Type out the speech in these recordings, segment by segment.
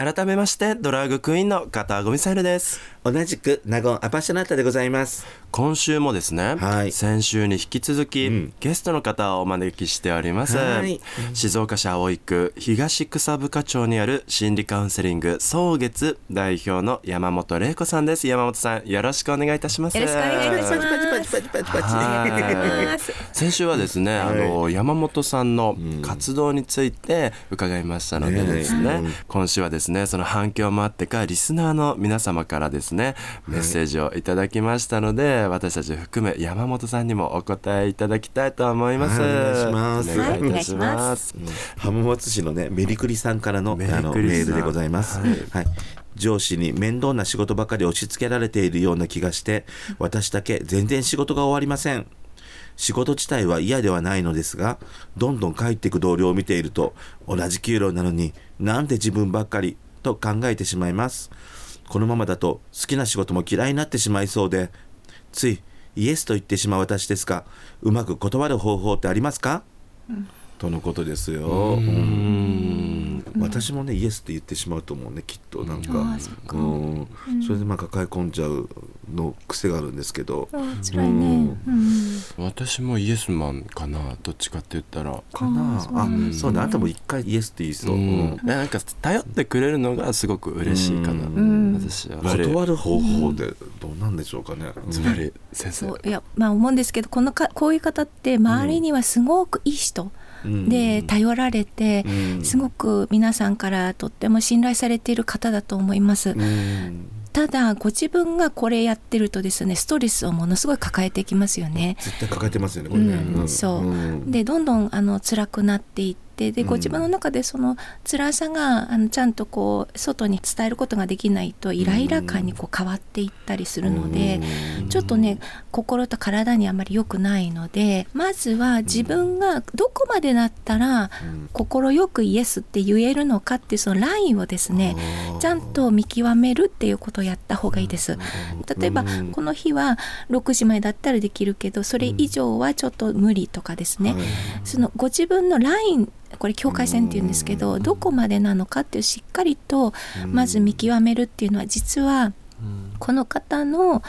改めましてドラッグクイーンの加藤ゴミサイルです。同じくナゴンアパショナータでございます。今週もですね、はい。先週に引き続き、うん。ゲストの方をお招きしております、はい。静岡市葵区東草深町にある心理カウンセリング草月代表の山本玲子さんです。山本さんよろしくお願いいたします。よろしくお願いいたしますパチパチパチパチ。パチパチはい。先週はですね、あの山本さんの活動について伺いましたのでですね、ね今週はですねその反響もあってかリスナーの皆様からですねメッセージをいただきましたので、私たち含め山本さんにもお答えいただきたいと思います、はい。お願いします。お願いいたします、浜松市のねメリクリさんからのメールでございます、はい。はい上司に面倒な仕事ばかり押し付けられているような気がして私だけ全然仕事が終わりません。仕事自体は嫌ではないのですがどんどん帰っていく同僚を見ていると同じ給料なのになんで自分ばっかりと考えてしまいます。このままだと好きな仕事も嫌いになってしまいそうでついイエスと言ってしまう私ですがうまく断る方法ってありますか、とのことですよ、うん私もねイエスって言ってしまうと思うねきっとなんかうん。それでまあ抱え込んじゃうの癖があるんですけど。私もイエスマンかなどっちかって言ったら。かな？あそうね。あんたも一回イエスって言いそう、うん。うん。なんか頼ってくれるのがすごこ嬉しいかな、ん。私は。断る方法でどうなんでしょうかね、つまり先生。いやまあ思うんですけどこのかこういう方って周りにはすごくいい人。うんで頼られてうん。すごく皆さんからとっても信頼されている方だと思います。うん。ただご自分がこれやってるとですねストレスをものすごい抱えてきますよね。絶対抱えてますよねこれね、うん。そう。うん。でどんどんあの辛くなっていってでご自分の中でその辛さがあのちゃんとこう外に伝えることができないとイライラ感にこう変わっていったりするので、ちょっとね心と体にあまり良くないのでまずは自分がどこまでだったら心よくイエスって言えるのかっていうそのラインをですねちゃんと見極めるっていうことをやった方がいいです。例えばうん。この日は6時前だったらできるけどそれ以上はちょっと無理とかですね、はい。そのご自分のラインこれ境界線っていうんですけどどこまでなのかっていうしっかりとまず見極めるっていうのは実はこの方の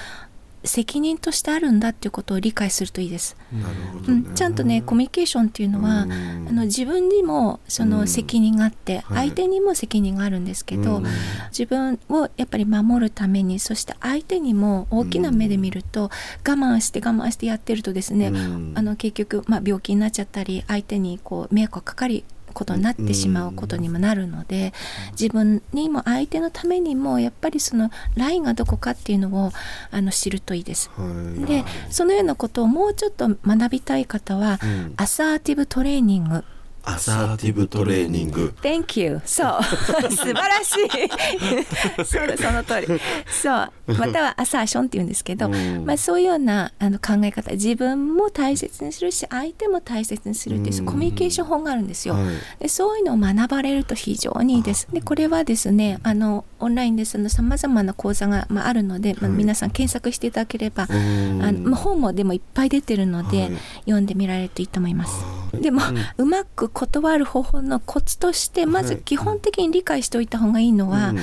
責任としてあるんだっていうことを理解するといいです。なるほうん、ちゃんとねコミュニケーションっていうのは、うん。あの自分にもその責任があって、はい。相手にも責任があるんですけど、うん。自分をやっぱり守るためにそして相手にも大きな目で見ると、我慢して我慢してやってるとですね、うん。あの結局、まあ、病気になっちゃったり相手にこう迷惑がかかることになってしまうことにもなるので、自分にも相手のためにもやっぱりそのラインがどこかっていうのをあの知るといいです。はい。でそのようなことをもうちょっと学びたい方は、うん。アサーティブトレーニングアサーティブトレーニング。Thank you. そう。素晴らしい。そうだその通り。そう。またはアサーションって言うんですけど、うん。まあ、そういうようなあの考え方。自分も大切にするし相手も大切にするっていう、うん。コミュニケーション法があるんですよ、はい。でそういうのを学ばれると非常にいいです。でこれはですねあのオンラインでさまざまな講座が、まあ、あるので、まあ、はい皆さん検索していただければ、うん。あのまあ、本もでもいっぱい出てるので、はい。読んでみられるといいと思います。でも、うまく断る方法のコツとしてまずはい。基本的に理解しておいた方がいいのは、うん。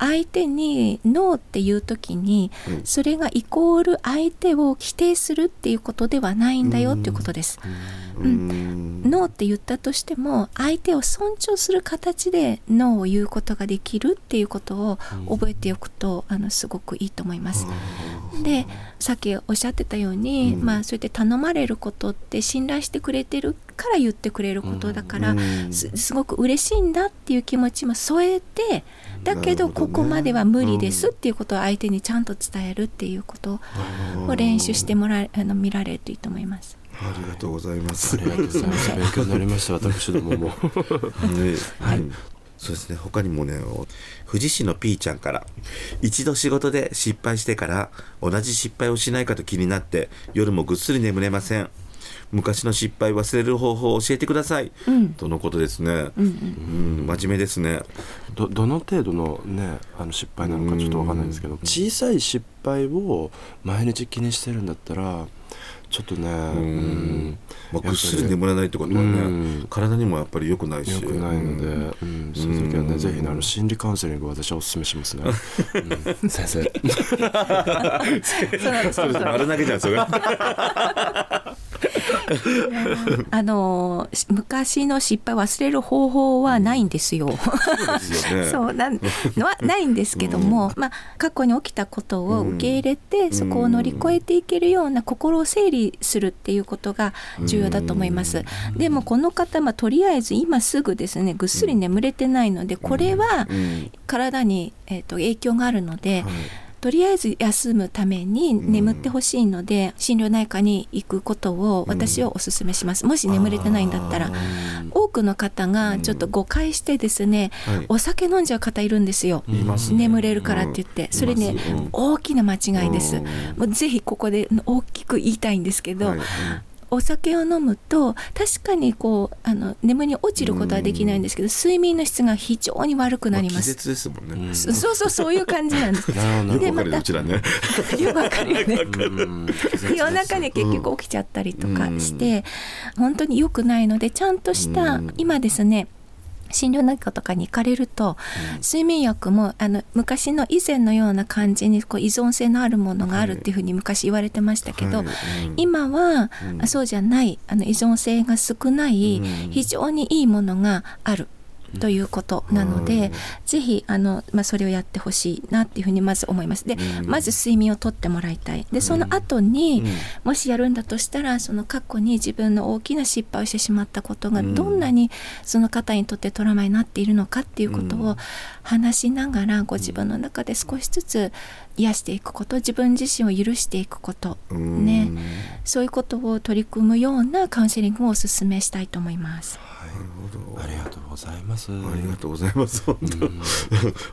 相手にノーっていう時に、うん。それがイコール相手を否定するっていうことではないんだよっていうことです。うん。ノーって言ったとしても相手を尊重する形でノーを言うことができるっていうことを覚えておくと、あのすごくいいと思います。でさっきおっしゃってたように、うん。まあそうやって頼まれることって信頼してくれてるから言ってくれることだから、うん。すすごく嬉しいんだっていう気持ちも添えてだけどここまでは無理ですっていうことを相手にちゃんと伝えるっていうことを練習してもらえあの見られるといいと思います。ありがとうございます。ありがとうございます。勉強になりました私どもも。ねはい。うん。そうですね。他にもね富士市のピーちゃんから一度仕事で失敗してから同じ失敗をしないかと気になって夜もぐっすり眠れません昔の失敗忘れる方法を教えてください、うん。とのことですね、うんうん。真面目ですね。どどの程度のねあの失敗なのかちょっとわかんないんですけど小さい失敗を毎日気にしてるんだったらちょっとねうん。まあ、ぐっすり眠らないってことはね、うん。体にもやっぱり良くないし。良くないので、うん。そういう時はね、ぜひねあの心理カウンセリングを私はお勧めしますね、うん。先生。そ丸投げじゃんそれ あのし昔の失敗忘れる方法はないんですよ。そう なんのはないんですけども、まあ、過去に起きたことを受け入れて、そこを乗り越えていけるような心を整理するっていうことが重要だと思います。でもこの方、まあ、とりあえず今すぐですねぐっすり眠れてないのでこれはうん。体に、えー、と影響があるので。はいとりあえず休むために眠ってほしいので、心療内科に行くことを私はお勧めします。もし眠れてないんだったら。多くの方がちょっと誤解してですね、はい。お酒飲んじゃう方いるんですよ。ね。眠れるからって言って、それね、大きな間違いです。うん。もうぜひここで大きく言いたいんですけど、はいお酒を飲むと確かにこうあの眠りに落ちることはできないんですけど、睡眠の質が非常に悪くなります。気絶ですもんね、そそうそうそういう感じなんです。なるほど。でまたうちらね。よくわかるよね。うん。夜中に結局起きちゃったりとかして、本当に良くないのでちゃんとした、うん。今ですね心療内科とかに行かれると、睡眠薬もあの昔の以前のような感じにこう依存性のあるものがあるっていうふうに昔言われてましたけど、はい。うん。今は、うん。あそうじゃないあの依存性が少ない、うん。非常にいいものがある。ということなので、うん。ぜひあの、まあ、それをやってほしいなっていうふうにまず思います。で、うん。まず睡眠をとってもらいたい。でその後に、うん。もしやるんだとしたらその過去に自分の大きな失敗をしてしまったことがうん。どんなにその方にとってトラウマになっているのかっていうことうん。を話しながらご自分の中で少しずつ癒していくこと自分自身を許していくことうんねそういうことを取り組むようなカウンセリングをお勧めしたいと思います。ありがとうございます。ありがとうございます。本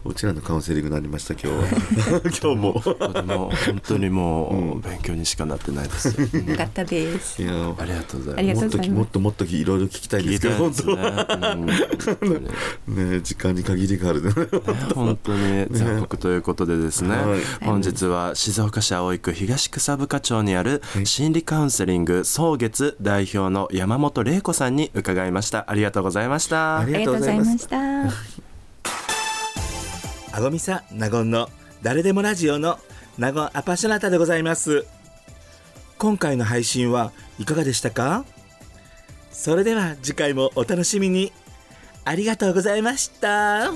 当、うちらのカウンセリングになりました今日は。今日も。でも本当にもううん勉強にしかなってないです。うんよかったです。いや、もありがとうございます。もっともっといろいろ聞きたいんで聞すけど。本うん当 ね、時間に限りがあるね。本当に残酷ということでですね、はい 本日は静岡市葵区東草部課長にある心理カウンセリング草月代表の山本玲子さんに伺いました。ありがとうございました。ありありがとうございました。あごみさなごんの誰でもラジオのなごアパショナタでございます。今回の配信はいかがでしたか？それでは次回もお楽しみに。ありがとうございました